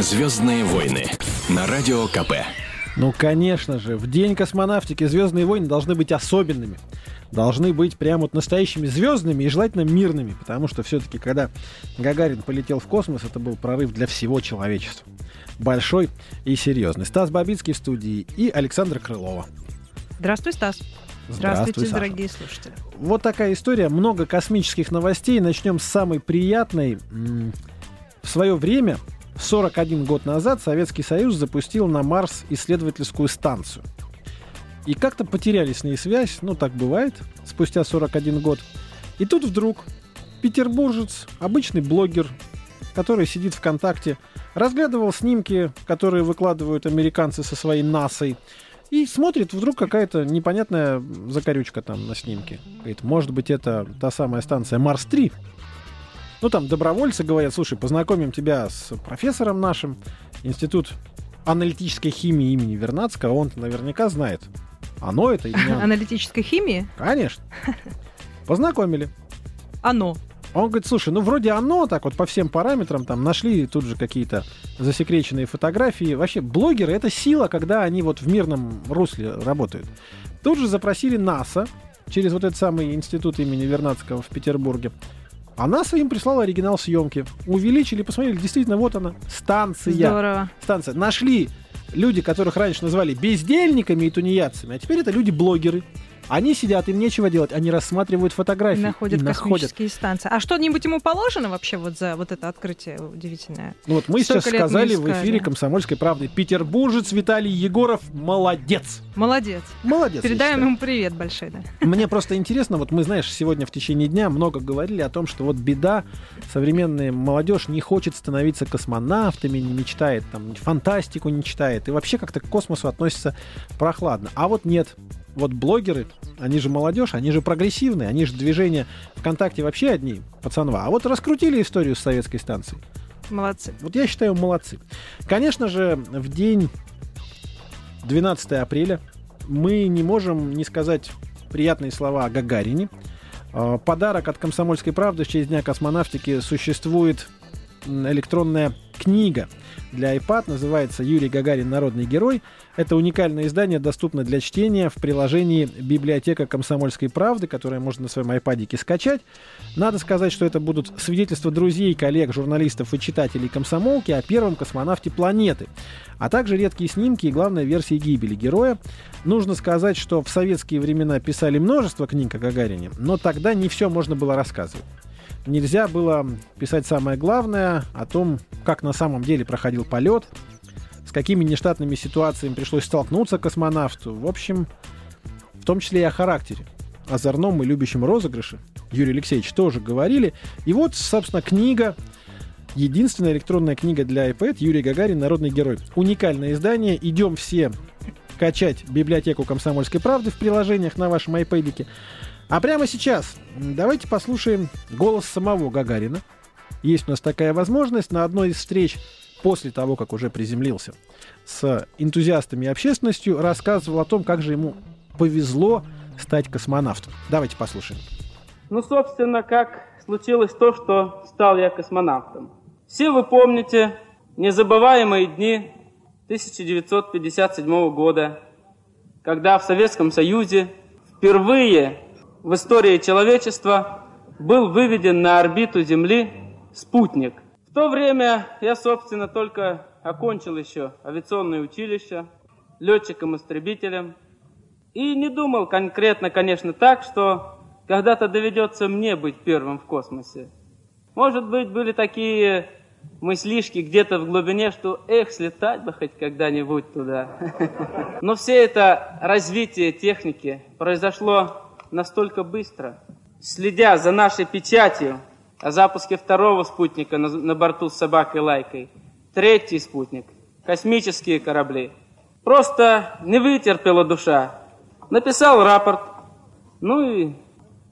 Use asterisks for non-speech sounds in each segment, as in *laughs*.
Звездные войны на радио КП. Ну, конечно же, в день космонавтики Звездные войны должны быть особенными. Должны быть прям вот настоящими звездными и желательно мирными, потому что все-таки, когда Гагарин полетел в космос, это был прорыв для всего человечества. Большой и серьезный. Стас Бабицкий в студии и Александра Крылова. Здравствуй, Стас. Здравствуйте, Саша. дорогие слушатели. Вот такая история. Много космических новостей. Начнем с самой приятной. В свое время 41 год назад Советский Союз запустил на Марс исследовательскую станцию. И как-то потеряли с ней связь, ну так бывает, спустя 41 год. И тут вдруг петербуржец, обычный блогер, который сидит ВКонтакте, разглядывал снимки, которые выкладывают американцы со своей НАСАй, и смотрит, вдруг какая-то непонятная закорючка там на снимке. Говорит, может быть, это та самая станция Марс-3. Ну, там добровольцы говорят, слушай, познакомим тебя с профессором нашим, Институт аналитической химии имени Вернадского, он наверняка знает, оно это или не оно. Аналитической химии? Конечно. Познакомили. Оно. Он говорит, слушай, ну вроде оно так вот по всем параметрам, там нашли тут же какие-то засекреченные фотографии. Вообще, блогеры — это сила, когда они вот в мирном русле работают. Тут же запросили НАСА через вот этот самый институт имени Вернадского в Петербурге. А НАСА им прислала оригинал съемки. Увеличили, посмотрели, действительно, вот она, станция. Здорово. Станция. Нашли люди, которых раньше называли бездельниками и тунеядцами, а теперь это люди-блогеры. Они сидят, им нечего делать, они рассматривают фотографии. Находят и космические находят. станции. А что-нибудь ему положено вообще вот за вот это открытие удивительное? Ну вот мы Столько сейчас сказали в эфире «Комсомольской правды». Петербуржец Виталий Егоров молодец. Молодец. Молодец. Передаем ему привет большой, да. Мне просто интересно, вот мы, знаешь, сегодня в течение дня много говорили о том, что вот беда, современная молодежь не хочет становиться космонавтами, не мечтает, там, фантастику не читает, и вообще как-то к космосу относится прохладно. А вот нет, вот блогеры, они же молодежь, они же прогрессивные, они же движение ВКонтакте вообще одни, пацанва. А вот раскрутили историю с советской станцией. Молодцы. Вот я считаю, молодцы. Конечно же, в день 12 апреля мы не можем не сказать приятные слова о Гагарине. А, подарок от «Комсомольской правды» в честь Дня космонавтики существует электронная книга для iPad, называется «Юрий Гагарин. Народный герой». Это уникальное издание, доступно для чтения в приложении «Библиотека комсомольской правды», которое можно на своем iPad скачать. Надо сказать, что это будут свидетельства друзей, коллег, журналистов и читателей комсомолки о первом космонавте планеты, а также редкие снимки и, главная версии гибели героя. Нужно сказать, что в советские времена писали множество книг о Гагарине, но тогда не все можно было рассказывать нельзя было писать самое главное о том, как на самом деле проходил полет, с какими нештатными ситуациями пришлось столкнуться космонавту. В общем, в том числе и о характере. Озорном и любящем розыгрыше Юрий Алексеевич тоже говорили. И вот, собственно, книга, единственная электронная книга для iPad «Юрий Гагарин. Народный герой». Уникальное издание. Идем все качать библиотеку «Комсомольской правды» в приложениях на вашем iPad. А прямо сейчас давайте послушаем голос самого Гагарина. Есть у нас такая возможность на одной из встреч после того, как уже приземлился с энтузиастами и общественностью, рассказывал о том, как же ему повезло стать космонавтом. Давайте послушаем. Ну, собственно, как случилось то, что стал я космонавтом. Все вы помните незабываемые дни 1957 года, когда в Советском Союзе впервые в истории человечества был выведен на орбиту Земли спутник. В то время я, собственно, только окончил еще авиационное училище летчиком-истребителем и не думал конкретно, конечно, так, что когда-то доведется мне быть первым в космосе. Может быть, были такие мыслишки где-то в глубине, что эх, слетать бы хоть когда-нибудь туда. *laughs* Но все это развитие техники произошло настолько быстро. Следя за нашей печатью о запуске второго спутника на, на борту с собакой Лайкой, третий спутник, космические корабли. Просто не вытерпела душа. Написал рапорт, ну и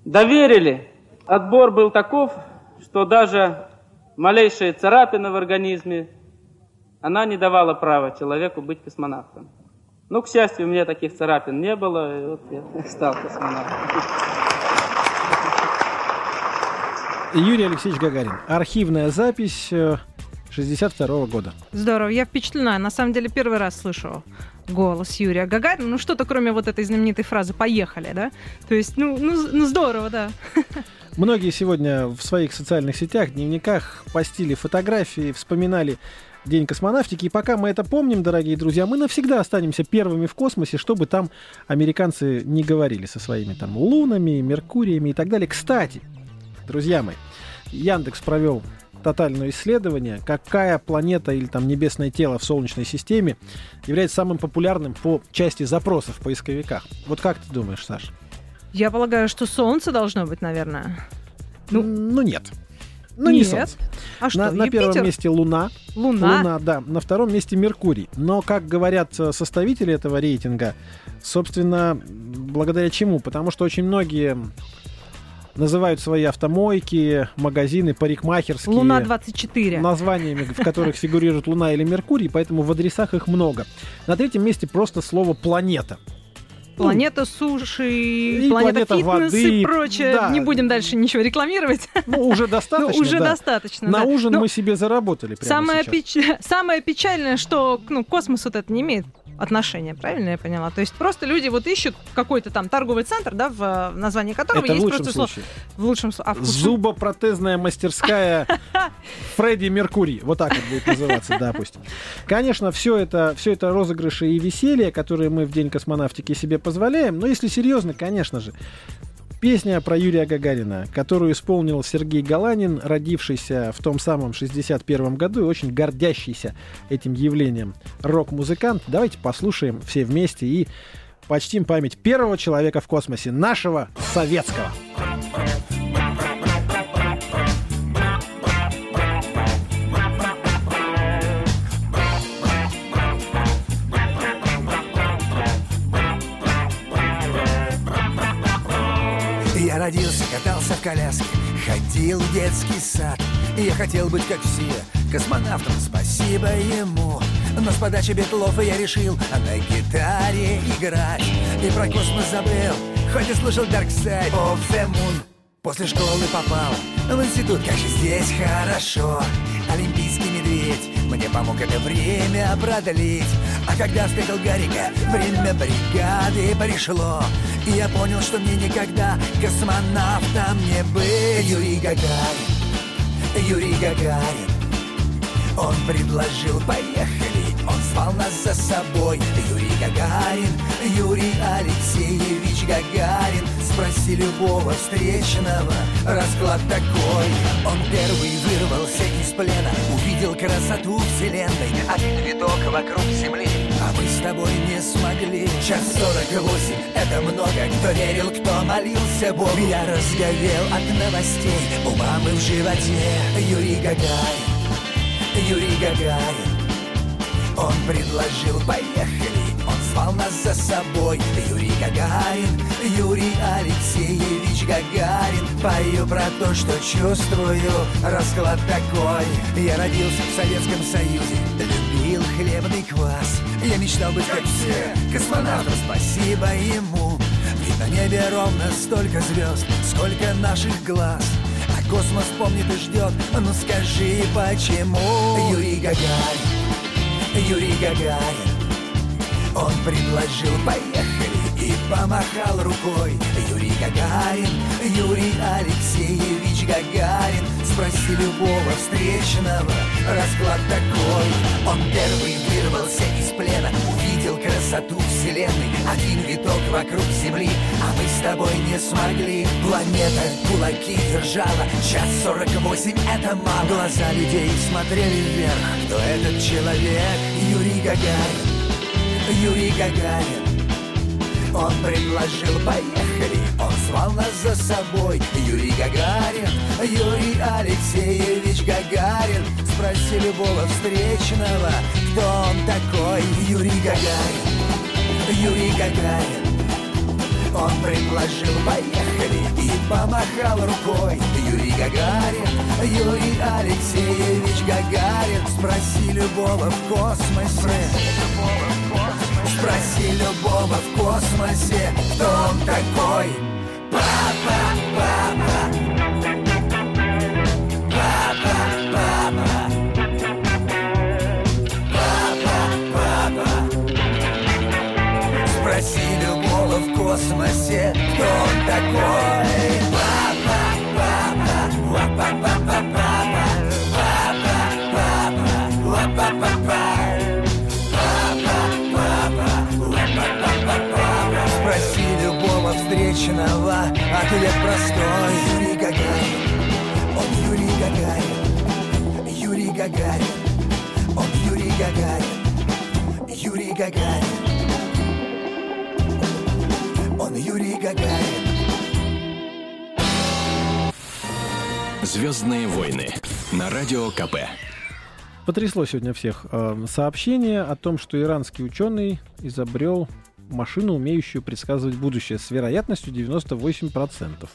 доверили. Отбор был таков, что даже малейшая царапина в организме, она не давала права человеку быть космонавтом. Ну, к счастью, у меня таких царапин не было, и вот я *laughs* стал космонавтом. Юрий Алексеевич Гагарин. Архивная запись 62 года. Здорово, я впечатлена. На самом деле первый раз слышу голос Юрия Гагарина. Ну что-то кроме вот этой знаменитой фразы «поехали», да? То есть, ну, ну, ну здорово, да. *laughs* Многие сегодня в своих социальных сетях, дневниках постили фотографии, вспоминали День космонавтики. И пока мы это помним, дорогие друзья, мы навсегда останемся первыми в космосе, чтобы там американцы не говорили со своими там лунами, меркуриями и так далее. Кстати, друзья мои, Яндекс провел тотальное исследование, какая планета или там небесное тело в Солнечной системе является самым популярным по части запросов в поисковиках. Вот как ты думаешь, Саш? Я полагаю, что Солнце должно быть, наверное. Ну, ну нет. Ну, не Нет. Солнце. А что, на, на Юпитер? первом месте Луна. Луна? Луна, да. На втором месте Меркурий. Но, как говорят э, составители этого рейтинга, собственно, благодаря чему? Потому что очень многие называют свои автомойки, магазины, парикмахерские Луна-24. названиями, в которых фигурирует Луна или Меркурий, поэтому в адресах их много. На третьем месте просто слово «планета». Планета суши, И планета, планета фитнес воды, и прочее. да. Не будем дальше ничего рекламировать. Ну, уже *laughs* достаточно, Ну, уже да. достаточно. На да. ужин Ну, мы себе заработали прямо самое, печ- *laughs* самое печальное, что ну, к космосу это не имеет отношения, правильно я поняла? То есть просто люди вот ищут какой-то там торговый центр, да, в названии которого Это в есть лучшем просто слово. случае. В лучшем случае. А в худшем? Зубопротезная мастерская *laughs* Фредди Меркурий. Вот так вот будет называться, *laughs* допустим. Конечно, все это, все это розыгрыши и веселье, которые мы в День космонавтики себе позволяем. Но если серьезно, конечно же, песня про Юрия Гагарина, которую исполнил Сергей Галанин, родившийся в том самом 61 году и очень гордящийся этим явлением рок-музыкант. Давайте послушаем все вместе и почтим память первого человека в космосе, нашего советского. Катался в коляске, ходил в детский сад. И я хотел быть как все, космонавтом, спасибо ему. Но с подачи Бетлова я решил а на гитаре играть. И про космос забыл, хоть и слушал Dark Side of the Moon. После школы попал в институт, как же здесь хорошо. Олимпийский медведь мне помог это время продлить. А когда встретил Гарика, время бригады пришло. И я понял, что мне никогда космонавтом не быть. Юрий Гагарин, Юрий Гагарин, он предложил поехали, он звал нас за собой. Юрий Гагарин, Юрий Алексеевич Гагарин, спроси любого встречного, расклад такой. Он первый вырвался из плена, увидел красоту вселенной, один виток вокруг земли. А мы с тобой не смогли. Час сорок восемь, это много. Кто верил, кто молился Богу. Я разговел от новостей. У мамы в животе Юрий Гагарин Юрий Гагарин Он предложил поехали звал нас за собой Юрий Гагарин Юрий Алексеевич Гагарин. Пою про то, что чувствую Расклад такой. Я родился в Советском Союзе Любил хлебный квас. Я мечтал быть как все Космонавтом. Спасибо ему. Ведь на небе ровно столько звезд Сколько наших глаз. А космос помнит и ждет. Ну скажи, почему? Юрий Гагарин Юрий Гагарин Он предложил поехали И помахал рукой. Юрий Гагарин Юрий Алексеевич Гагарин Спроси любого встречного Расклад такой. Он первый вырвался из плена Увидел красоту вселенной Один виток вокруг Земли А мы с тобой не смогли. Планета кулаки держала Час сорок восемь это мало. Глаза людей смотрели вверх Кто этот человек? Юрий Гагарин Юрий Гагарин. Он предложил поехали, он звал нас за собой. Юрий Гагарин, Юрий Алексеевич Гагарин. Спроси любого встречного, кто он такой. Юрий Гагарин, Юрий Гагарин. Он предложил поехали. И помахал рукой. Юрий Гагарин, Юрий Алексеевич Гагарин. Спроси любого в космосе. Спроси любого в космосе, Спроси любого в космосе, кто он такой. Папа, папа. Папа, папа. Папа, папа. Любого в космосе, кто он такой. Папа, папа, папа, папа встречного, ответ простой. Юрий Гагарин, он Юрий Гагарин. Юрий Гагарин, он Юрий Гагарин. Юрий Гагарин. Он Юрий Гагарин. Звездные войны. На радио КП. Потрясло сегодня всех э, сообщение о том, что иранский ученый изобрел машину, умеющую предсказывать будущее с вероятностью 98%.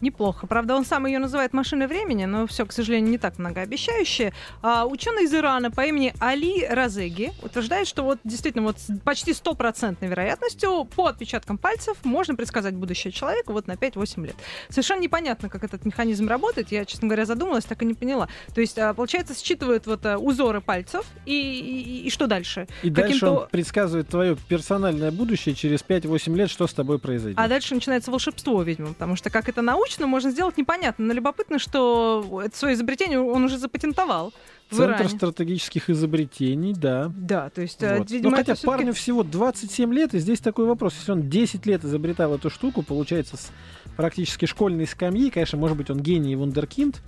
Неплохо. Правда, он сам ее называет машиной времени, но все, к сожалению, не так многообещающе. А, ученый из Ирана по имени Али Разеги утверждает, что вот действительно вот с почти стопроцентной вероятностью по отпечаткам пальцев можно предсказать будущее человека вот на 5-8 лет. Совершенно непонятно, как этот механизм работает. Я, честно говоря, задумалась, так и не поняла. То есть, а, получается, считывают вот а, узоры пальцев и, и, и что дальше? И дальше он предсказывает твое персональное будущее через 5-8 лет, что с тобой произойдет. А дальше начинается волшебство, видимо, потому что как это научно можно сделать, непонятно. Но любопытно, что это свое изобретение он уже запатентовал. Центр стратегических изобретений, да. Да, то есть, э, Вот. видимо, Но хотя это парню всего 27 лет, и здесь такой вопрос. Если он 10 лет изобретал эту штуку, получается, с практически школьной скамьи, конечно, может быть, он гений и вундеркинд,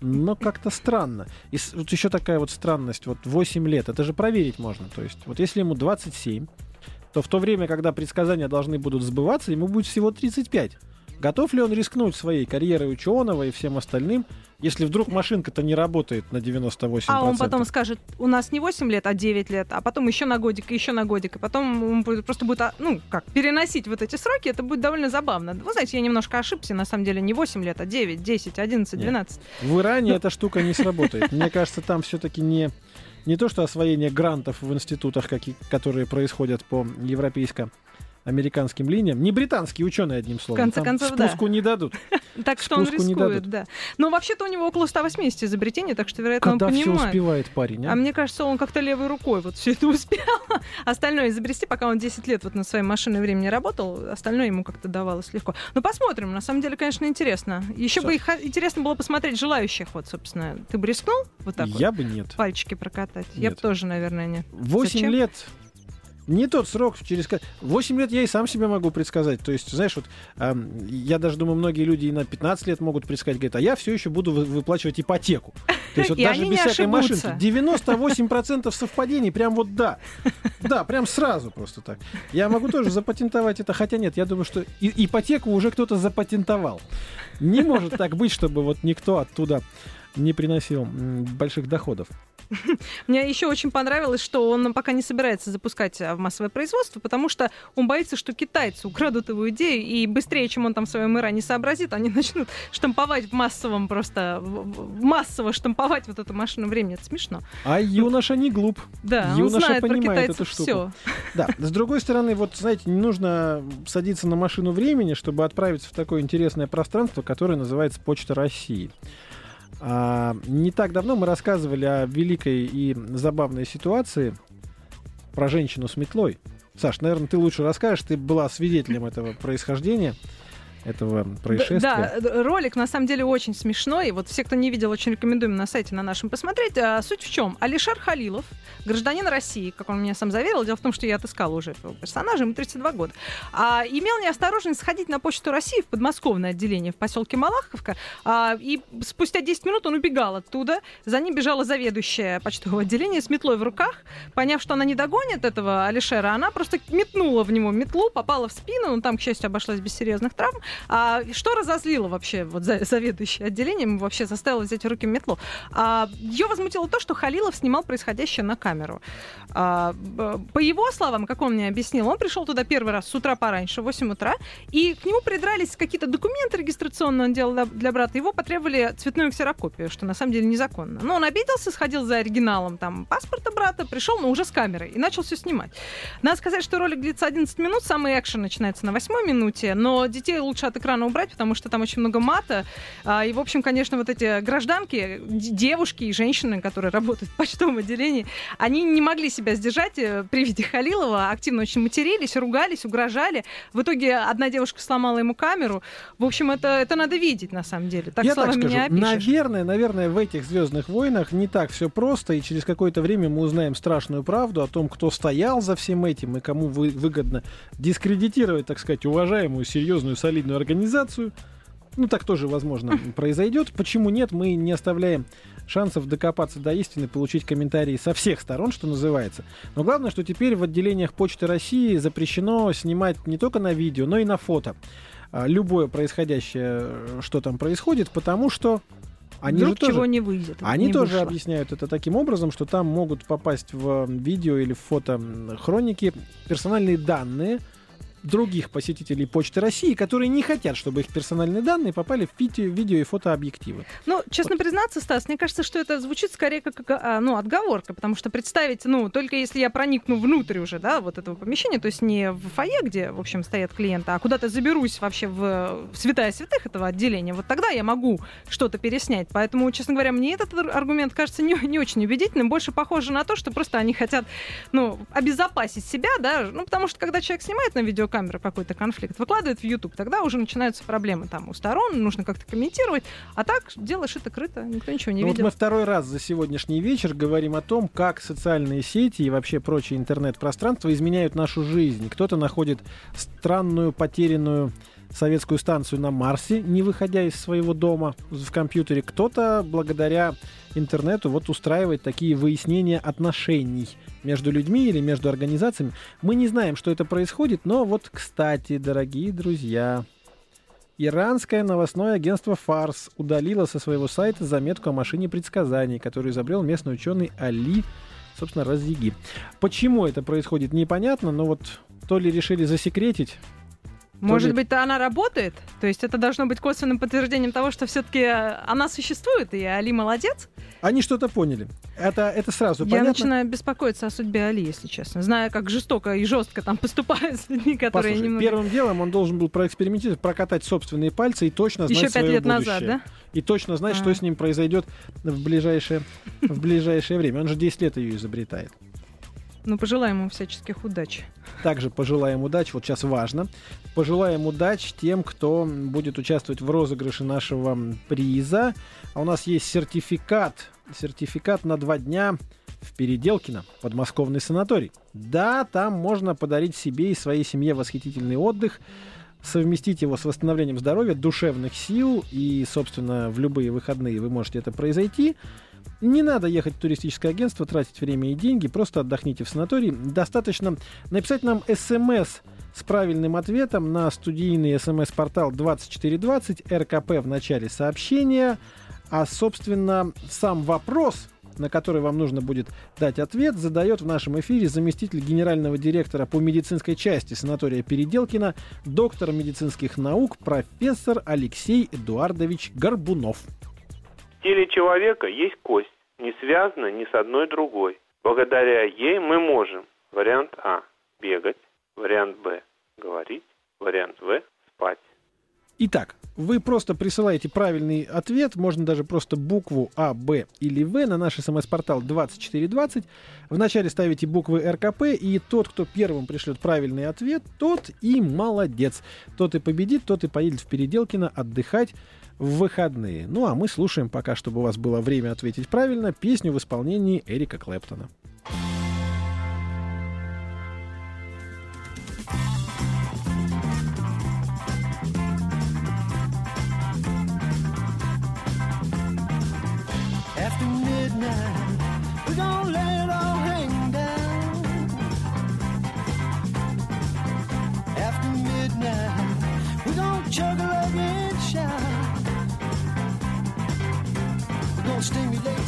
но как-то странно. И вот еще такая вот странность, вот 8 лет, это же проверить можно. То есть, вот если ему 27, то в то время, когда предсказания должны будут сбываться, ему будет всего 35. Готов ли он рискнуть своей карьерой ученого и всем остальным, если вдруг машинка-то не работает на 98%? А он потом скажет, у нас не 8 лет, а 9 лет, а потом еще на годик, еще на годик, и потом он просто будет, а, ну, как, переносить вот эти сроки, это будет довольно забавно. Вы знаете, я немножко ошибся, на самом деле не 8 лет, а 9, 10, 11, Нет. 12. В Иране эта штука не сработает. Мне кажется, там все-таки не, не то, что освоение грантов в институтах, какие, которые происходят по европейско-американским линиям, не британские ученые, одним словом. конце Там концов, да. спуску не дадут. *laughs* Так что он рискует, да. Но вообще-то у него около 180 изобретений, так что, вероятно, Когда он все понимает. успевает парень, а? А мне кажется, он как-то левой рукой вот все это успел. *laughs* Остальное изобрести, пока он 10 лет вот над своей машиной времени работал, остальное ему как-то давалось легко. Ну, посмотрим. На самом деле, конечно, интересно. Еще бы интересно было посмотреть желающих. Вот, собственно, ты бы рискнул вот так Я бы нет. пальчики прокатать? Я бы тоже, наверное, нет. 8 Зачем? лет не тот срок, через... ко- 8 лет я и сам себе могу предсказать. То есть, знаешь, вот я даже думаю, многие люди и на 15 лет могут предсказать, говорят, а я все еще буду вы- выплачивать ипотеку. То есть вот *laughs* И даже без всякой ошибутся. машинки. 98% совпадений, прям вот да. Да, прям сразу просто так. Я могу тоже запатентовать это, хотя нет, я думаю, что и- ипотеку уже кто-то запатентовал. Не может так быть, чтобы вот никто оттуда не приносил больших доходов. *laughs* Мне еще очень понравилось, что он пока не собирается запускать а, в массовое производство, потому что он боится, что китайцы украдут его идею, и быстрее, чем он там в своем Иране сообразит, они *laughs* начнут штамповать в массовом просто, массово штамповать вот эту машину времени. Это смешно. А юноша не глуп. Да, он Юноша знает про понимает китайцев эту штуку. все. Да, с другой стороны, вот, знаете, не нужно садиться на машину времени, чтобы отправиться в такое интересное пространство, которое называется Почта России. А, не так давно мы рассказывали о великой и забавной ситуации про женщину с метлой. Саш, наверное, ты лучше расскажешь, ты была свидетелем этого происхождения, этого происшествия. Да, ролик на самом деле очень смешной. Вот все, кто не видел, очень рекомендуем на сайте на нашем посмотреть. А, суть в чем? Алишер Халилов, гражданин России, как он меня сам заверил, дело в том, что я отыскала уже этого персонажа, ему 32 года, а, имел неосторожность сходить на почту России в подмосковное отделение в поселке Малаховка, а, и спустя 10 минут он убегал оттуда. За ним бежала заведующая почтового отделения с метлой в руках. Поняв, что она не догонит этого Алишера, она просто метнула в него метлу, попала в спину, но там, к счастью, обошлась без серьезных травм. А, что разозлило вообще вот за, заведующее отделением, вообще заставило взять в руки метлу? А, ее возмутило то, что Халилов снимал происходящее на камеру. А, по его словам, как он мне объяснил, он пришел туда первый раз с утра пораньше, в 8 утра, и к нему придрались какие-то документы регистрационные, он делал для, для брата, его потребовали цветную ксерокопию, что на самом деле незаконно. Но он обиделся, сходил за оригиналом там паспорта брата, пришел, но уже с камерой, и начал все снимать. Надо сказать, что ролик длится 11 минут, самый экшен начинается на 8 минуте, но детей лучше от экрана убрать, потому что там очень много мата. А, и, в общем, конечно, вот эти гражданки, девушки и женщины, которые работают в почтовом отделении, они не могли себя сдержать э, при виде Халилова, активно очень матерились, ругались, угрожали. В итоге одна девушка сломала ему камеру. В общем, это, это надо видеть, на самом деле. Так Я словами так скажу, не опишешь. наверное, наверное, в этих Звездных войнах не так все просто, и через какое-то время мы узнаем страшную правду о том, кто стоял за всем этим и кому вы, выгодно дискредитировать, так сказать, уважаемую, серьезную, солидную организацию. Ну, так тоже, возможно, *laughs* произойдет. Почему нет, мы не оставляем шансов докопаться до истины, получить комментарии со всех сторон, что называется. Но главное, что теперь в отделениях Почты России запрещено снимать не только на видео, но и на фото а, любое происходящее, э, что там происходит, потому что они Вдруг же тоже, чего не выйдет. они не тоже вышло. объясняют это таким образом, что там могут попасть в видео или в фото хроники персональные данные других посетителей Почты России, которые не хотят, чтобы их персональные данные попали в видео, видео и фотообъективы. Ну, честно признаться, Стас, мне кажется, что это звучит скорее как а, ну, отговорка, потому что представить, ну, только если я проникну внутрь уже, да, вот этого помещения, то есть не в фойе, где, в общем, стоят клиенты, а куда-то заберусь вообще в, в святая святых этого отделения, вот тогда я могу что-то переснять. Поэтому, честно говоря, мне этот ар- аргумент кажется не, не очень убедительным, больше похоже на то, что просто они хотят, ну, обезопасить себя, да, ну, потому что когда человек снимает на видеокамеру какой-то конфликт, выкладывает в YouTube, тогда уже начинаются проблемы там у сторон, нужно как-то комментировать, а так дело шито-крыто, никто ничего не Ну вот видел. мы второй раз за сегодняшний вечер говорим о том, как социальные сети и вообще прочее интернет-пространство изменяют нашу жизнь. Кто-то находит странную, потерянную советскую станцию на Марсе, не выходя из своего дома в компьютере. Кто-то благодаря интернету вот устраивает такие выяснения отношений между людьми или между организациями. Мы не знаем, что это происходит, но вот, кстати, дорогие друзья, Иранское новостное агентство «Фарс» удалило со своего сайта заметку о машине предсказаний, которую изобрел местный ученый Али, собственно, Разиги. Почему это происходит, непонятно, но вот то ли решили засекретить, Может быть, она работает? То есть это должно быть косвенным подтверждением того, что все-таки она существует, и Али молодец? они что-то поняли. Это, это сразу Я понятно. начинаю беспокоиться о судьбе Али, если честно. Зная, как жестоко и жестко там *laughs* поступают с людьми, которые Послушай, немного... первым делом он должен был проэкспериментировать, прокатать собственные пальцы и точно знать Еще пять лет будущее. назад, да? И точно знать, А. что с ним произойдет в ближайшее, в ближайшее время. Он же 10 лет ее изобретает. Ну, пожелаем ему всяческих удач. Также пожелаем удачи, вот сейчас важно. Пожелаем удач тем, кто будет участвовать в розыгрыше нашего приза. А у нас есть сертификат, сертификат на два дня в Переделкино, подмосковный санаторий. Да, там можно подарить себе и своей семье восхитительный отдых, совместить его с восстановлением здоровья, душевных сил и, собственно, в любые выходные вы можете это произойти. Не надо ехать в туристическое агентство, тратить время и деньги, просто отдохните в санатории. Достаточно написать нам смс с правильным ответом на студийный смс-портал 2420 РКП в начале сообщения, а, собственно, сам вопрос, на который вам нужно будет дать ответ, задает в нашем эфире заместитель генерального директора по медицинской части санатория Переделкина, доктор медицинских наук, профессор Алексей Эдуардович Горбунов. В теле человека есть кость, не связана ни с одной другой. Благодаря ей мы можем, вариант А, бегать, вариант Б, говорить, вариант В, спать. Итак, вы просто присылаете правильный ответ, можно даже просто букву А, Б или В на наш смс-портал 2420. Вначале ставите буквы РКП, и тот, кто первым пришлет правильный ответ, тот и молодец. Тот и победит, тот и поедет в Переделкино отдыхать в выходные. Ну а мы слушаем пока, чтобы у вас было время ответить правильно, песню в исполнении Эрика Клэптона. After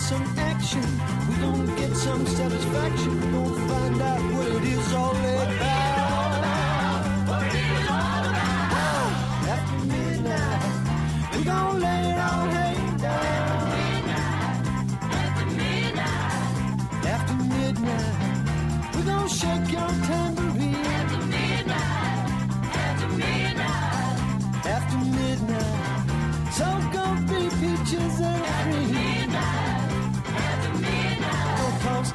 some action. We're gonna get some satisfaction. We're gonna find out what it is all about. After midnight, we're gonna it all hang down. After midnight, after midnight, we're shake your tambourine.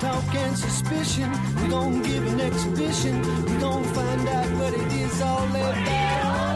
Talk and suspicion. We gon' give an exhibition. We gon' find out what it is all about.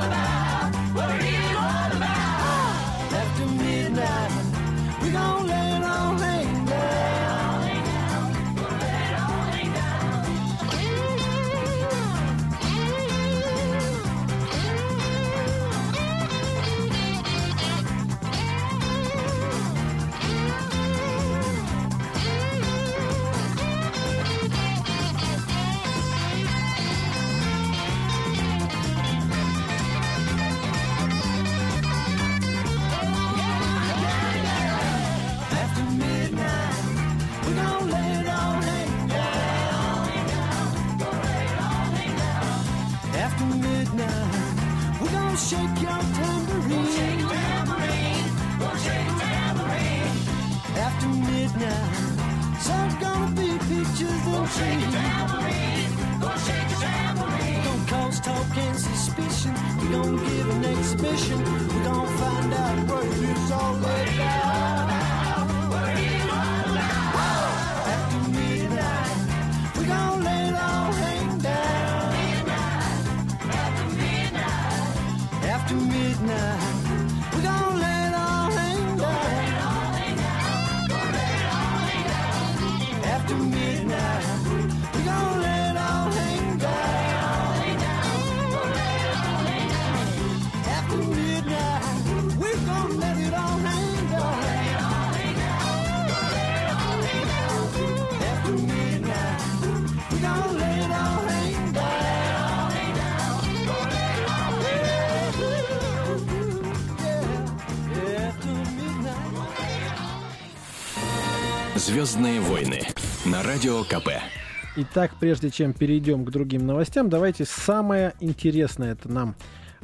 Звездные войны на радио КП. Итак, прежде чем перейдем к другим новостям, давайте самое интересное это нам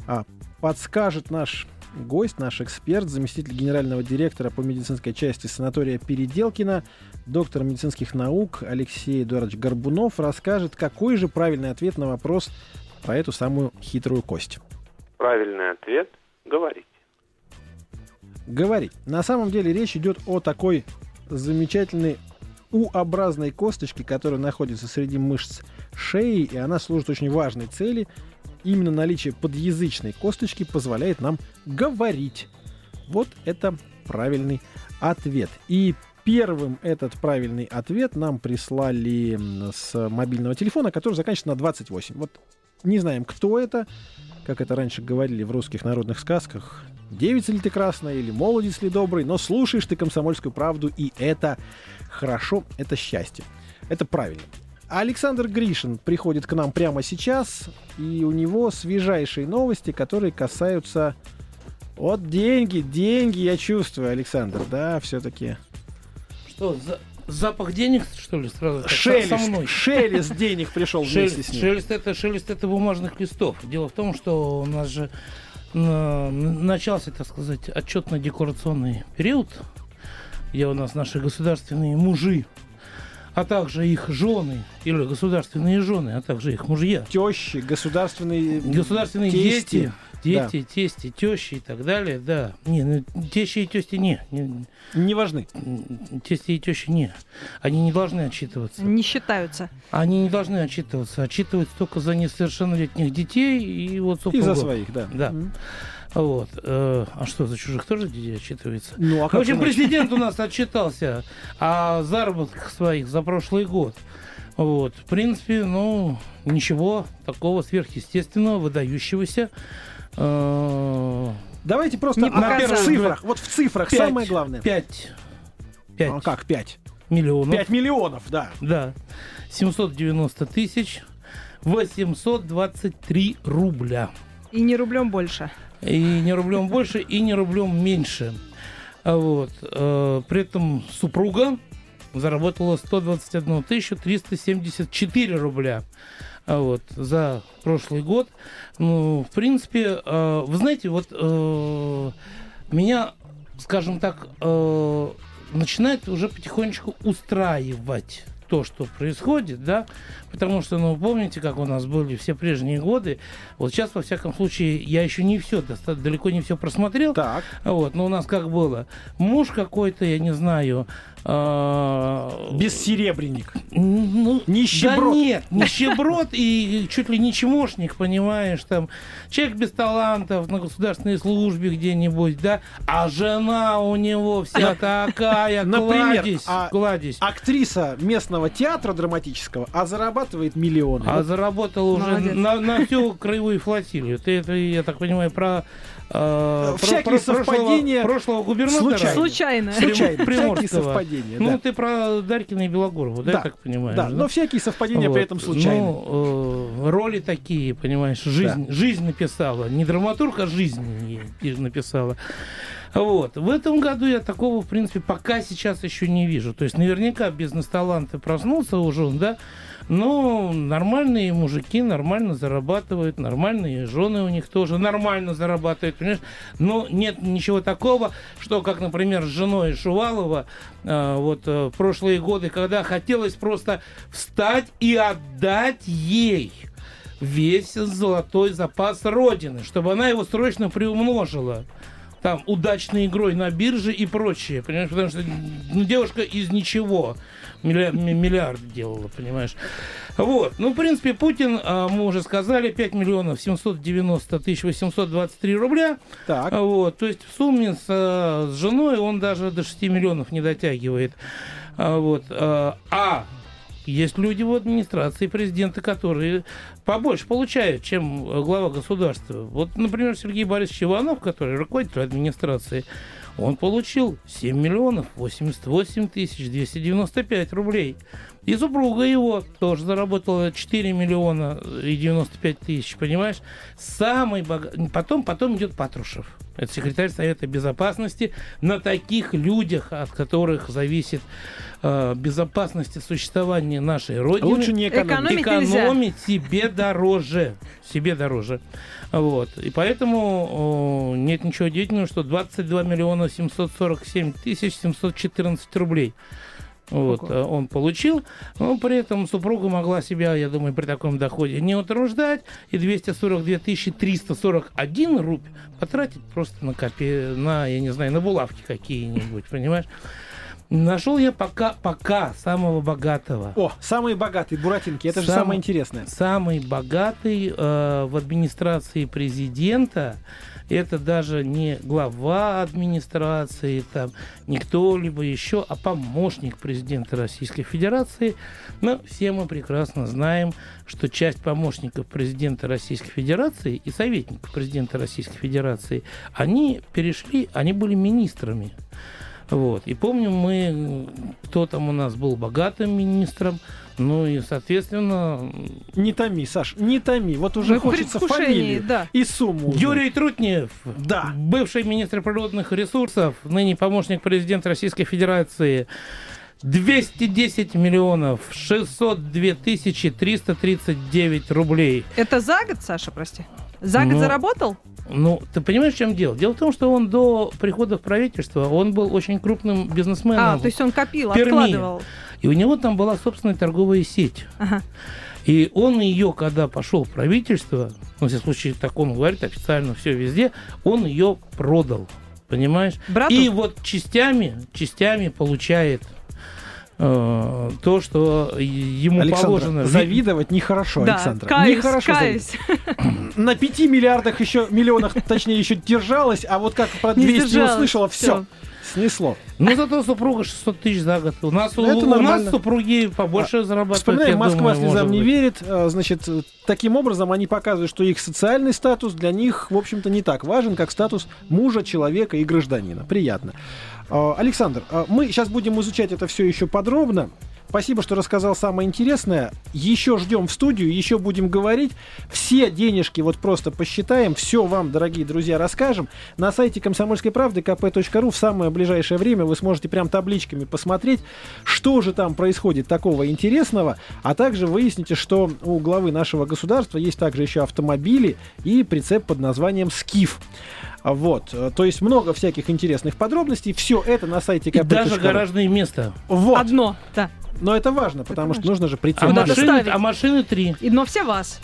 а, подскажет наш гость, наш эксперт, заместитель генерального директора по медицинской части санатория Переделкина, доктор медицинских наук Алексей Эдуардович Горбунов расскажет, какой же правильный ответ на вопрос про эту самую хитрую кость. Правильный ответ – говорить. Говорить. На самом деле речь идет о такой замечательной U-образной косточке, которая находится среди мышц шеи, и она служит очень важной цели. Именно наличие подъязычной косточки позволяет нам говорить. Вот это правильный ответ. И первым этот правильный ответ нам прислали с мобильного телефона, который заканчивается на 28. Вот не знаем, кто это, как это раньше говорили в русских народных сказках, девица ли ты красная или молодец ли добрый, но слушаешь ты комсомольскую правду, и это хорошо, это счастье. Это правильно. Александр Гришин приходит к нам прямо сейчас, и у него свежайшие новости, которые касаются... Вот деньги, деньги я чувствую, Александр, да, все-таки. Что, за- запах денег, что ли, сразу? так, со- мной? Шелест, шелест денег пришел вместе Шелест, с ним. шелест это, шелест это бумажных листов. Дело в том, что у нас же начался, так сказать, отчетно-декорационный период, где у нас наши государственные мужи, а также их жены, или государственные жены, а также их мужья, Тещи, государственные... государственные тести. дети, дети, тести, тещи и так далее, да. Не, ну, тещи и тести не, не, Не важны. тести и тещи не. Они не должны отчитываться. Не считаются. Они не должны отчитываться. Отчитываются только за несовершеннолетних детей и вот И супругов. за своих, да. Да. Вот. Э, А что, за чужих тоже детей отчитывается? Ну, а В как общем, иначе? президент у нас отчитался о заработках своих за прошлый год. Вот. В принципе, ну, ничего такого сверхъестественного, выдающегося. Давайте просто Не в показалось. цифрах. Вот в цифрах пять- самое главное. Пять. А Пять как пять? миллионов. Пять миллионов, да. Да. 790 тысяч 823 рубля. И не рублем больше. И не рублем больше, и не рублем меньше. А Вот. э, При этом супруга заработала 121 тысячу 374 рубля. А Вот, за прошлый год. Ну, в принципе, э, вы знаете, вот э, меня, скажем так, э, начинает уже потихонечку устраивать то, что происходит, да, потому что, ну, помните, как у нас были все прежние годы, вот сейчас, во всяком случае, я еще не все, далеко не все просмотрел, Так. вот, но у нас как было, муж какой-то, я не знаю, Бессеребренник. ну, Нищеброд. Да нет, нищеброд и чуть ли не чмошник, понимаешь, там, человек без талантов на государственной службе где-нибудь, да, а жена у него вся такая, Например, кладезь, а- кладезь. Актриса местного театра драматического, а зарабатывает миллионы. А Вот заработал уже на, на всю краевую флотилию. Ты это, я так понимаю, про, э, Всякие про совпадения прошлого, губернатора. случайно. Случайно. Случайно, всякие совпадения, Ну, да. ты про Дарькина и Белогорову, да, Да, я так понимаю? Да, но всякие совпадения при Вот. этом случайны. Ну, э, роли такие, понимаешь, жизнь, жизнь написала. Не драматург, а жизнь написала. Вот. В этом году я такого, в принципе, пока сейчас еще не вижу. То есть наверняка бизнес-таланты проснулся уже, да, но нормальные мужики нормально зарабатывают, нормальные жены у них тоже нормально зарабатывают, понимаешь? Но нет ничего такого, что, как, например, с женой Шувалова, э, вот э, в прошлые годы, когда хотелось просто встать и отдать ей весь золотой запас Родины, чтобы она его срочно приумножила. Там, удачной игрой на бирже и прочее, понимаешь, потому что ну, девушка из ничего миллиард, делала, понимаешь. Вот, ну, в принципе, Путин, а, мы уже сказали, 5 миллионов 790 тысяч 823 рубля, Так. а Вот, то есть в сумме с, э, с женой он даже до 6 миллионов не дотягивает. А, вот, а, а есть люди в администрации президента, которые побольше получают, чем глава государства. Вот, например, Сергей Борисович Иванов, который руководитель администрации, он получил 7 миллионов 88 тысяч 295 рублей. И супруга его тоже заработала 4 миллиона и 95 тысяч, понимаешь? Самый богатый... Потом, потом идет Патрушев. Это секретарь Совета Безопасности. На таких людях, от которых зависит э, безопасность и существование нашей Родины. Лучше не экономить. Экономить нельзя. экономить себе дороже. Себе дороже. Вот. И поэтому о, нет ничего удивительного, что 22 миллиона 747 тысяч 714 рублей. Вот, Ого. э, он получил, но при этом супруга могла себя, я думаю, при таком доходе не утруждать, и 242 341 рубль потратить просто на, копе... на, я не знаю, на булавки какие-нибудь, понимаешь? Нашел я пока, пока самого богатого. О, самые богатые буратинки, это же Самый- самое интересное. Самый богатый э, в администрации президента, это даже не глава администрации, там, не кто-либо еще, а помощник президента Российской Федерации. Но все мы прекрасно знаем, что часть помощников президента Российской Федерации и советников президента Российской Федерации, они перешли, они были министрами. Вот. И помним мы, кто там у нас был богатым министром, ну и, соответственно, Не томи, Саш, не томи. Вот уже Мы в хочется фамилию да. и сумму. Юрий Трутнев, Да. бывший министр природных ресурсов, ныне помощник президента Российской Федерации, 210 миллионов 602 тысячи 339 рублей. Это за год, Саша, прости? За год Ну, заработал? Ну, ты понимаешь, в чем дело? Дело в том, что он до прихода в правительство, он был очень крупным бизнесменом. А, то есть он копил, Перми. откладывал. И у него там была собственная торговая сеть. Ага. И он ее, когда пошел в правительство, ну, всяком случае, так он говорит официально, все везде, он ее продал. Понимаешь? Брату? И вот частями, частями получает то, что ему Александр, положено. завидовать нехорошо, Да, Александр. каюсь, нехорошо каюсь. завидовать. *clears throat* На 5 миллиардах еще, миллионах, точнее, еще держалась, а вот как про Не 200 сдержалась, услышала, всё. все, снесло. Ну, зато супруга 600 тысяч за год. У нас, у, Это у нас супруги побольше зарабатывают. Вспоминаем, Москва думаю, слезам не верит. А, Значит, э, таким образом они показывают, что их социальный статус для них, в общем-то, не так важен, как статус мужа, человека и гражданина. Приятно. А, Александр, а, мы сейчас будем изучать это все еще подробно. Спасибо, что рассказал самое интересное. Еще ждем в студию, еще будем говорить. Все денежки вот просто посчитаем. Все вам, дорогие друзья, расскажем. На сайте комсомольской правды kp.ru в самое ближайшее время вы сможете прям табличками посмотреть, что же там происходит такого интересного. А также выясните, что у главы нашего государства есть также еще автомобили и прицеп под названием «Скиф». Вот, то есть много всяких интересных подробностей. Все это на сайте И kp.ru. даже гаражное место. Вот. Одно, да. Но это важно, потому что важно. нужно же прийти. А машины, а машины три. И, но все вас.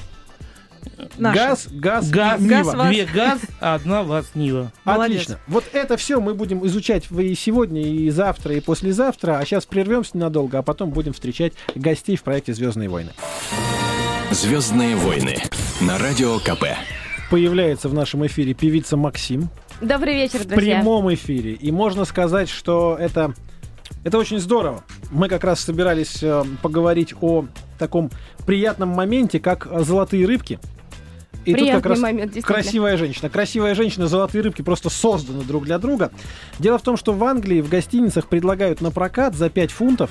Наши. Газ, газ, Газ, и Газ, Нива. ВАЗ. две ГАЗ, а одна ВАЗ Нива. Молодец. Отлично. Вот это все мы будем изучать в- и сегодня, и завтра, и послезавтра. А сейчас прервемся ненадолго, а потом будем встречать гостей в проекте Звездные войны. Звездные войны на радио КП. Появляется в нашем эфире певица Максим Добрый вечер, в друзья. прямом эфире. И можно сказать, что это, это очень здорово. Мы как раз собирались э, поговорить о таком приятном моменте, как золотые рыбки. И Приятный тут как раз момент, красивая женщина. Красивая женщина, золотые рыбки просто созданы друг для друга. Дело в том, что в Англии в гостиницах предлагают на прокат за 5 фунтов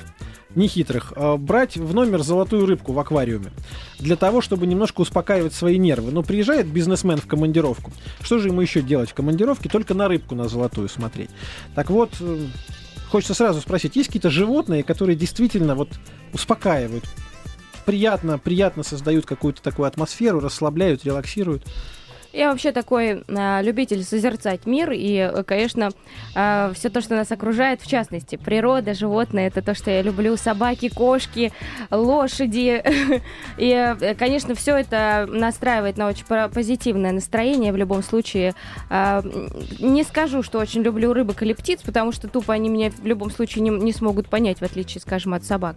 нехитрых, э, брать в номер золотую рыбку в аквариуме. Для того, чтобы немножко успокаивать свои нервы. Но приезжает бизнесмен в командировку. Что же ему еще делать в командировке? Только на рыбку на золотую смотреть. Так вот, э, хочется сразу спросить, есть какие-то животные, которые действительно вот успокаивают? Приятно, приятно создают какую-то такую атмосферу, расслабляют, релаксируют. Я вообще такой а, любитель созерцать мир, и, э, конечно, все то, что нас окружает, в частности, природа, животные, это то, что я люблю, собаки, кошки, лошади. *laughs* И, э, конечно, все это настраивает на очень по- позитивное настроение в любом случае. А, м, Не скажу, что очень люблю рыбок или птиц, потому что тупо они меня в любом случае не, не смогут понять, в отличие, скажем, от собак.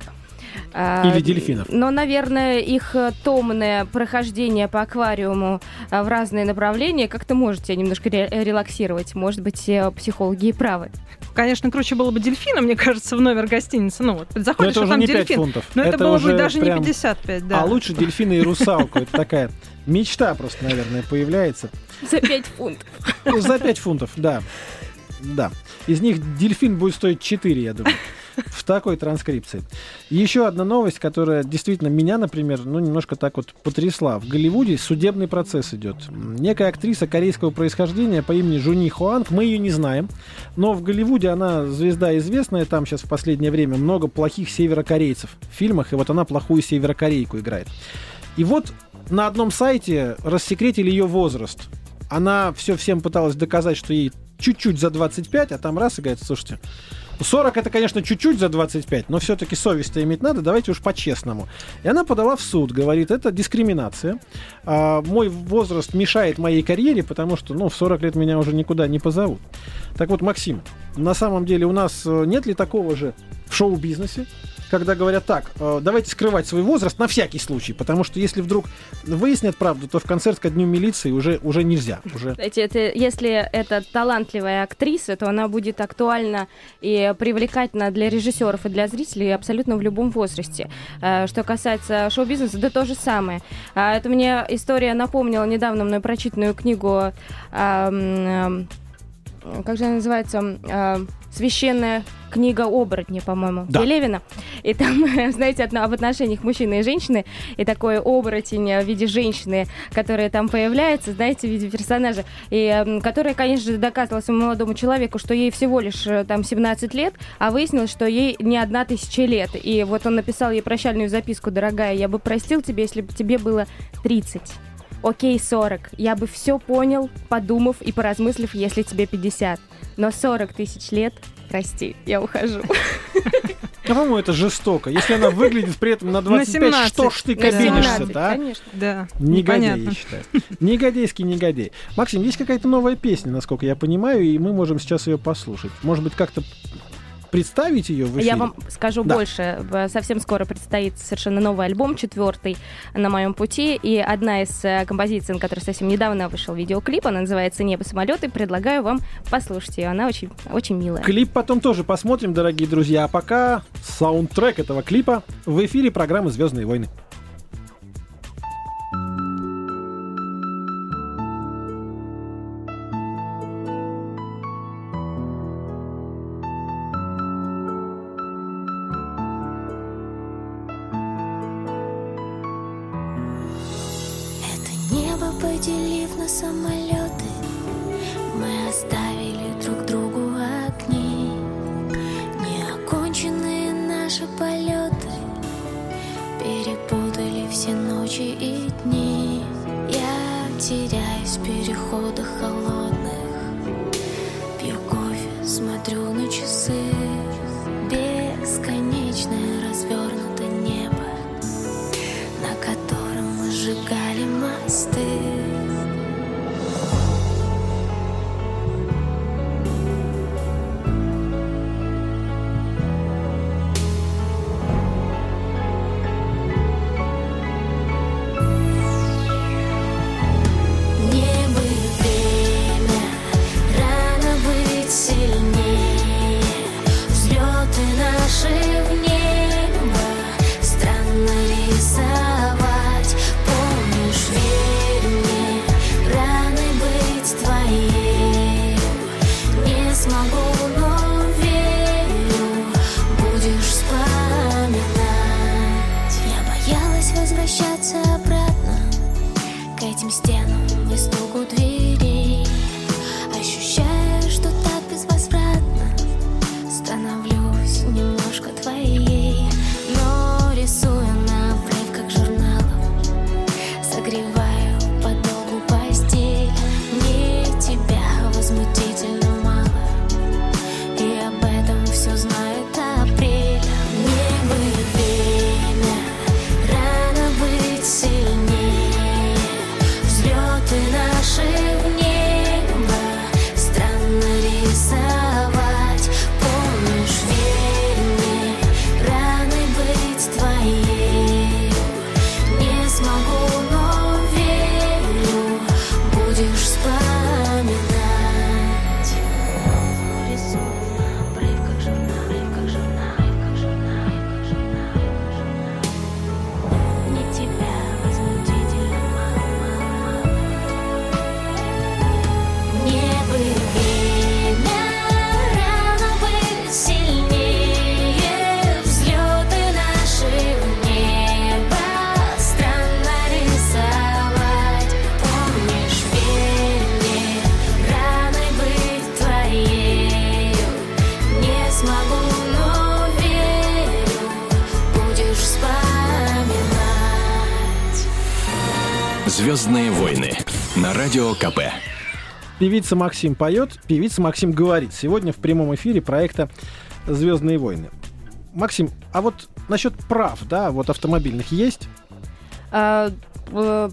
А, Или дельфинов. Но, наверное, их э, томное прохождение по аквариуму а, в разные направления как-то может тебя немножко ре- релаксировать. Может быть, э, психологи и правы. Конечно, круче было бы дельфина, мне кажется, в номер гостиницы. Ну вот, заходишь, это а там не 5 дельфин. фунтов. Но это, было бы даже прям- не 55, да. А лучше дельфина и русалку. Это такая мечта просто, наверное, появляется. За 5 фунтов. За 5 фунтов, да. Да. Из них дельфин будет стоить 4, я думаю. В такой транскрипции. Еще одна новость, которая действительно меня, например, ну, немножко так вот потрясла. В Голливуде судебный процесс идет. Некая актриса корейского происхождения по имени Жуни Хуанг, мы ее не знаем, но в Голливуде она звезда известная, там сейчас в последнее время много плохих северокорейцев в фильмах, и вот она плохую северокорейку играет. И вот на одном сайте рассекретили ее возраст. Она все всем пыталась доказать, что ей чуть-чуть за 25, а там раз и говорит, слушайте, 40 это, конечно, чуть-чуть за 25, но все-таки совесть-то иметь надо, давайте уж по-честному. И она подала в суд, говорит, это дискриминация. А, мой возраст мешает моей карьере, потому что, ну, в 40 лет меня уже никуда не позовут. Так вот, Максим, на самом деле у нас э, нет ли такого же в шоу-бизнесе, когда говорят так, э, давайте скрывать свой возраст на всякий случай, потому что если вдруг выяснят правду, то в концерт ко дню милиции уже, уже нельзя. Уже Знаете, это, если это талантливая актриса, то она будет актуальна и привлекательна для режиссеров и для зрителей абсолютно в любом возрасте. Э, Что касается шоу-бизнеса, да то же самое. А, Это мне история напомнила недавно мной прочитанную книгу как же она называется? Священная книга оборотня, по-моему, Да. Пелевина. И там, *laughs* знаете, одно- об отношениях мужчины и женщины, и такой оборотень в виде женщины, которая там появляется, знаете, в виде персонажа, и которая, конечно же, доказывала своему молодому человеку, что ей всего лишь э, там 17 лет, а выяснилось, что ей не одна тысяча лет. И вот он написал ей прощальную записку, дорогая, я бы простил тебя, если бы тебе было 30. Окей, 40. Я бы все понял, подумав и поразмыслив, если тебе 50. Но 40 тысяч лет, прости, я ухожу. А, *laughs* по-моему, это жестоко. Если она выглядит при этом на 25, 17. что ж ты На кабинишься-то, а? конечно. Да, Негодяй, непонятно. я считаю. Негодяйский негодяй. Максим, есть какая-то новая песня, насколько я понимаю, и мы можем сейчас ее послушать. Может быть, как-то представить ее в эфире? Я вам скажу Да. больше. В- Совсем скоро предстоит совершенно новый альбом, четвертый на моем пути. И одна из э, композиций, на которой совсем недавно вышел видеоклип, она называется «Небо самолеты». Предлагаю вам послушать ее. Она очень, очень милая. Клип потом тоже посмотрим, дорогие друзья. А пока саундтрек этого клипа в эфире программы «Звездные войны». На самолеты. Мы оставили друг другу огни. Неоконченные наши полеты Певица Максим поет, певица Максим говорит. Сегодня в прямом эфире проекта «Звездные войны». Максим, а вот насчет прав, да, вот автомобильных есть? А, э,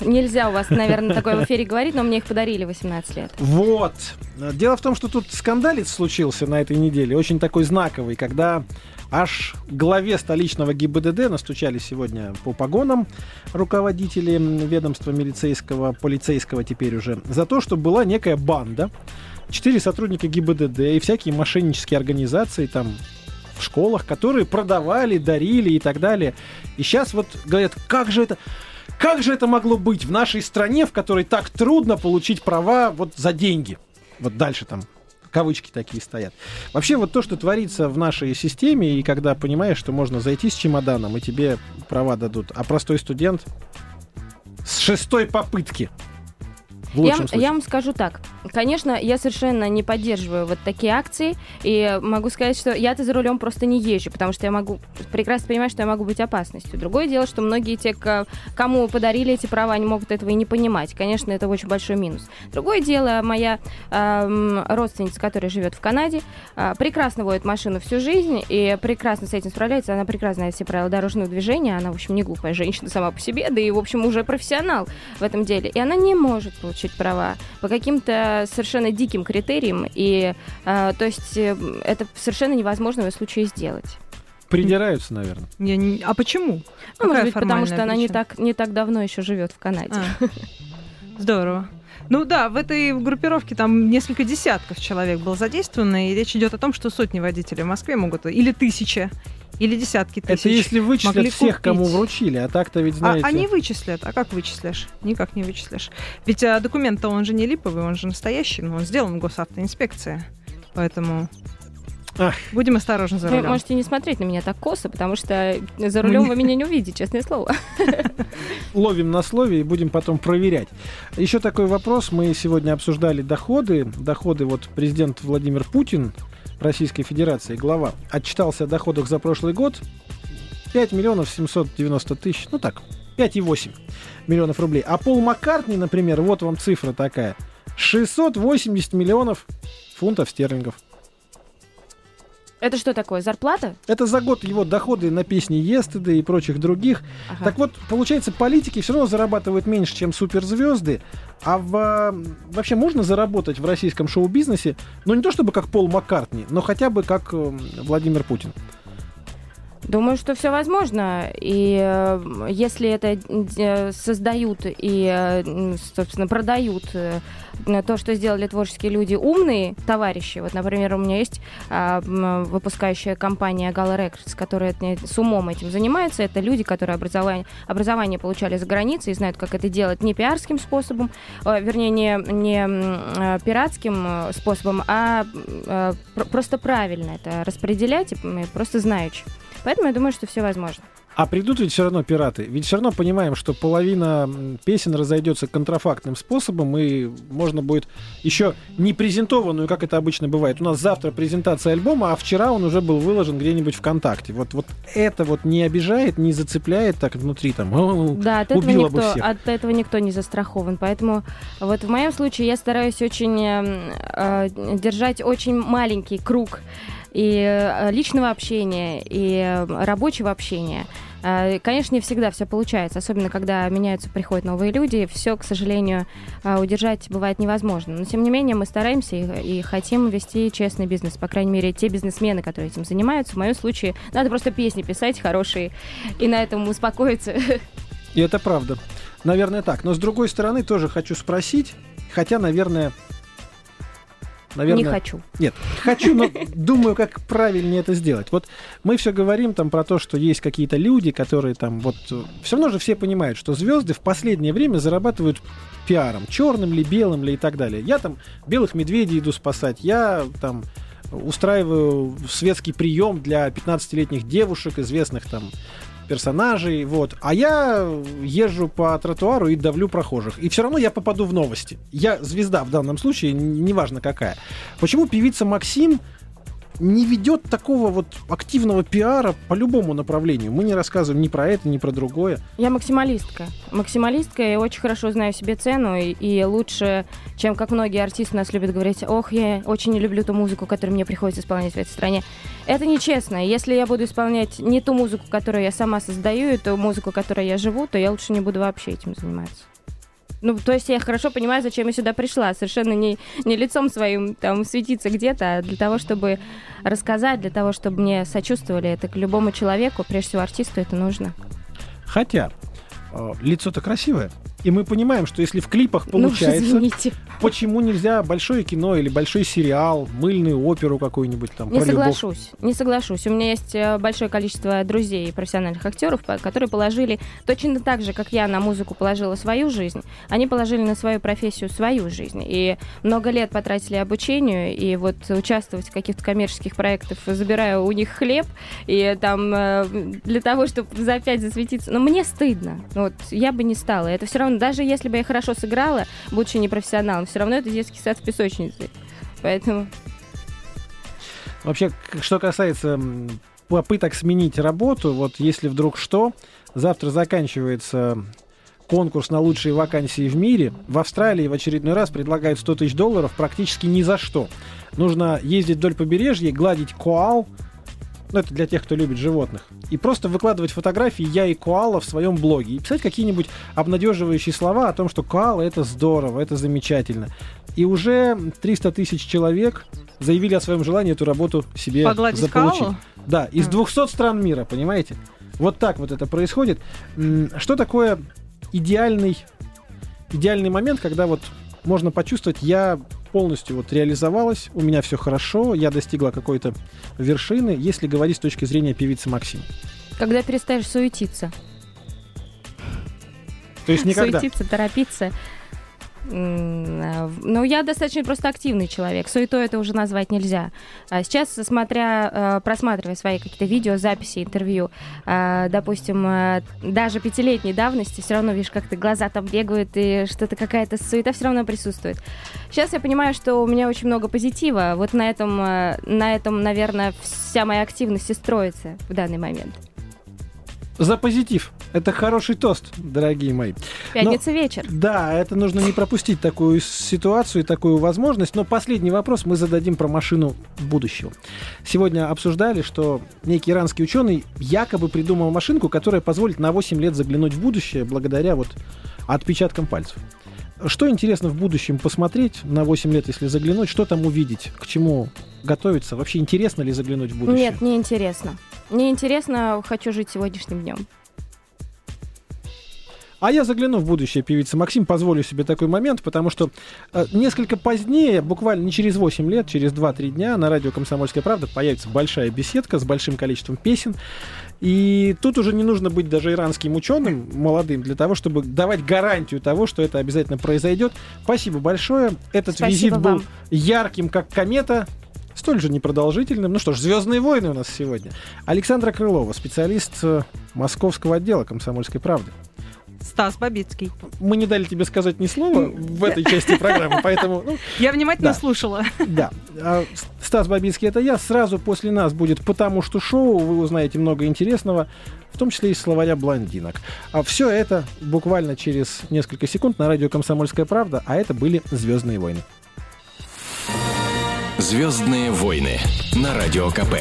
Нельзя у вас, наверное, такое в эфире говорить, но мне их подарили 18 лет. Вот. Дело в том, что тут скандалец случился на этой неделе, очень такой знаковый, когда аж главе столичного ГИБДД настучали сегодня по погонам руководители ведомства милицейского, полицейского теперь уже, за то, что была некая банда, четыре сотрудника ГИБДД и всякие мошеннические организации там в школах, которые продавали, дарили и так далее. И сейчас вот говорят, как же это... Как же это могло быть в нашей стране, в которой так трудно получить права вот за деньги? Вот дальше там кавычки такие стоят. Вообще вот то, что творится в нашей системе, и когда понимаешь, что можно зайти с чемоданом, и тебе права дадут, а простой студент с шестой попытки. В Я, случае. я вам скажу так. Конечно, я совершенно не поддерживаю вот такие акции. И могу сказать, что я-то за рулем просто не езжу, потому что я могу прекрасно понимать, что я могу быть опасностью. Другое дело, что многие те, ко- кому подарили эти права, они могут этого и не понимать. Конечно, это очень большой минус. Другое дело, моя эм, родственница, которая живет в Канаде, э, прекрасно водит машину всю жизнь и прекрасно с этим справляется. Она прекрасно знает все правила дорожного движения. Она, в общем, не глупая женщина сама по себе, да и, в общем, уже профессионал в этом деле. И она не может получить права по каким-то совершенно диким критериям. И, э, то есть, э, это совершенно невозможно в случае сделать. Придираются, наверное. Я не- А почему? Ну, Какая может быть, потому что она не причина? так, не так давно еще живет в Канаде. А, *laughs* Здорово. Ну да, в этой группировке там несколько десятков человек было задействовано, и речь идет о том, что сотни водителей в Москве могут, или тысяча, или десятки тысяч. Это если вычислят могли всех, кому купить. вручили, а так-то ведь, А, знаете... они вычислят. А как вычислишь? Никак не вычислишь. Ведь а, документ-то он же не липовый, он же настоящий, но он сделан в госавтоинспекции. Поэтому Ах. будем осторожны за Вы рулем. можете не смотреть на меня так косо, потому что за рулем вы меня не увидите, честное слово. *laughs* ловим на слове и будем потом проверять. Еще такой вопрос. Мы сегодня обсуждали доходы. Доходы вот президент Владимир Путин Российской Федерации, глава, отчитался о доходах за прошлый год. 5 миллионов 790 тысяч, ну так, 5,8 миллионов рублей. А Пол Маккартни, например, вот вам цифра такая. 680 миллионов фунтов стерлингов. Это что такое, зарплата? Это за год его доходы на песни Естеды и прочих других. Ага. Так вот, получается, политики все равно зарабатывают меньше, чем суперзвезды. А в, э, вообще можно заработать в российском шоу-бизнесе, ну не то чтобы как Пол Маккартни, но хотя бы как э, Владимир Путин. Думаю, что все возможно. И э, если это э, создают и, э, собственно, продают э, то, что сделали творческие люди, умные товарищи. Вот, например, у меня есть а, выпускающая компания Gala Records, которая э, с умом этим занимается. Это люди, которые образование, образование получали за границей и знают, как это делать не пиарским способом, э, вернее, не, не м, э, пиратским э, способом, а э, пр- просто правильно это распределять, и, просто знаючи. Поэтому я думаю, что все возможно. А придут ведь все равно пираты. Ведь все равно понимаем, что половина песен разойдется контрафактным способом, и можно будет еще не презентованную, как это обычно бывает. У нас завтра презентация альбома, а вчера он уже был выложен где-нибудь ВКонтакте. Вот, вот это вот не обижает, не зацепляет так внутри там. «О, Да, от этого, никто, всех». от этого никто не застрахован. Поэтому вот в моем случае я стараюсь очень э, э, держать очень маленький круг и э, личного общения, и э, рабочего общения. Э, Конечно, не всегда все получается, особенно когда меняются, приходят новые люди. Все, к сожалению, э, удержать бывает невозможно. Но, тем не менее, мы стараемся и, и хотим вести честный бизнес. По крайней мере, те бизнесмены, которые этим занимаются. В моем случае надо просто песни писать хорошие и на этом успокоиться. И это правда. Наверное, так. Но с другой стороны, тоже хочу спросить, хотя, наверное... Наверное, Не хочу. Нет, хочу, но думаю, как правильнее это сделать. Вот мы все говорим там про то, что есть какие-то люди, которые там вот... Все равно же все понимают, что звезды в последнее время зарабатывают пиаром. Черным ли, белым ли и так далее. Я там белых медведей иду спасать, я там устраиваю светский прием для 15-летних девушек, известных там персонажей, вот. А я езжу по тротуару и давлю прохожих. И все равно я попаду в новости. Я звезда в данном случае, неважно какая. Почему певица Максим не ведет такого вот активного пиара по любому направлению? Мы не рассказываем ни про это, ни про другое. Я максималистка. Максималистка, я очень хорошо знаю себе цену, и, и лучше, чем как многие артисты нас любят говорить, ох, я очень не люблю ту музыку, которую мне приходится исполнять в этой стране. Это нечестно. Если я буду исполнять не ту музыку, которую я сама создаю, и ту музыку, которой я живу, то я лучше не буду вообще этим заниматься. Ну, то есть я хорошо понимаю, зачем я сюда пришла. Совершенно не, не лицом своим там светиться где-то, а для того, чтобы рассказать, для того, чтобы мне сочувствовали. Это к любому человеку, прежде всего артисту, это нужно. Хотя э, лицо-то красивое. И мы понимаем, что если в клипах Ну получается, извините. почему нельзя большое кино или большой сериал, мыльную оперу какую-нибудь там Не про любовь? соглашусь, не соглашусь. У меня есть э, большое количество друзей и профессиональных актеров, которые положили точно так же, как я на музыку положила свою жизнь, они положили на свою профессию свою жизнь. И много лет потратили обучению, и вот участвовать в каких-то коммерческих проектах, забирая у них хлеб, и там э, для того, чтобы за опять засветиться. Но мне стыдно. Вот я бы не стала. Это все равно, даже если бы я хорошо сыграла, будучи непрофессионалом, все равно это детский сад в песочнице. Поэтому Вообще, что касается попыток сменить работу, вот если вдруг что, завтра заканчивается конкурс на лучшие вакансии в мире. В Австралии в очередной раз предлагают 100 тысяч долларов практически ни за что. Нужно ездить вдоль побережья, гладить коал, ну, это для тех, кто любит животных. И просто выкладывать фотографии я и коала в своем блоге. И писать какие-нибудь обнадеживающие слова о том, что коала это здорово, это замечательно. И уже 300 тысяч человек заявили о своем желании эту работу себе Погладить заполучить. коалу? Да, из М. 200 стран мира, понимаете? Вот так вот это происходит. Что такое идеальный, идеальный момент, когда вот можно почувствовать, я полностью вот реализовалась, у меня все хорошо, я достигла какой-то вершины, если говорить с точки зрения певицы Максим. когда перестаешь суетиться. То есть никогда. Суетиться, торопиться. В- Ну, я достаточно просто активный человек. Суетой это уже назвать нельзя. А Сейчас, смотря, э, просматривая свои какие-то видео, записи, интервью, а, допустим, э, даже пятилетней давности, все равно видишь, как то глаза там бегают, и что-то какая-то суета все равно присутствует. Сейчас я понимаю, что у меня очень много позитива. Вот на этом, э, на этом, наверное, вся моя активность и строится в данный момент. За позитив. Это хороший тост, дорогие мои. Пятница вечер. Да, это нужно не пропустить такую ситуацию и такую возможность. Но последний вопрос мы зададим про машину будущего. Сегодня обсуждали, что некий иранский ученый якобы придумал машинку, которая позволит на 8 лет заглянуть в будущее благодаря вот отпечаткам пальцев. Что интересно в будущем посмотреть на 8 лет, если заглянуть, что там увидеть, к чему готовиться? Вообще интересно ли заглянуть в будущее? Нет, не интересно. Не интересно, хочу жить сегодняшним днем. А я загляну в будущее певица Максим, позволю себе такой момент, потому что э, несколько позднее, буквально не через 8 лет, через 2-3 дня на радио «Комсомольская правда» появится большая беседка с большим количеством песен. И тут уже не нужно быть даже иранским ученым молодым для того, чтобы давать гарантию того, что это обязательно произойдет. Спасибо большое. Этот Спасибо визит был вам. ярким, как комета, столь же непродолжительным. Ну что ж, «Звездные войны» у нас сегодня. Александра Крылова, специалист э, московского отдела «Комсомольской правды». Стас Бабицкий. Мы не дали тебе сказать ни слова в этой части программы, поэтому... Ну, Я внимательно Да. слушала. да. А Стас Бабицкий это я. Сразу после нас будет «Потому что шоу». Вы узнаете много интересного, в том числе из словаря блондинок. А все это буквально через несколько секунд на радио «Комсомольская правда», а это были «Звездные войны». Звездные войны на радио КП.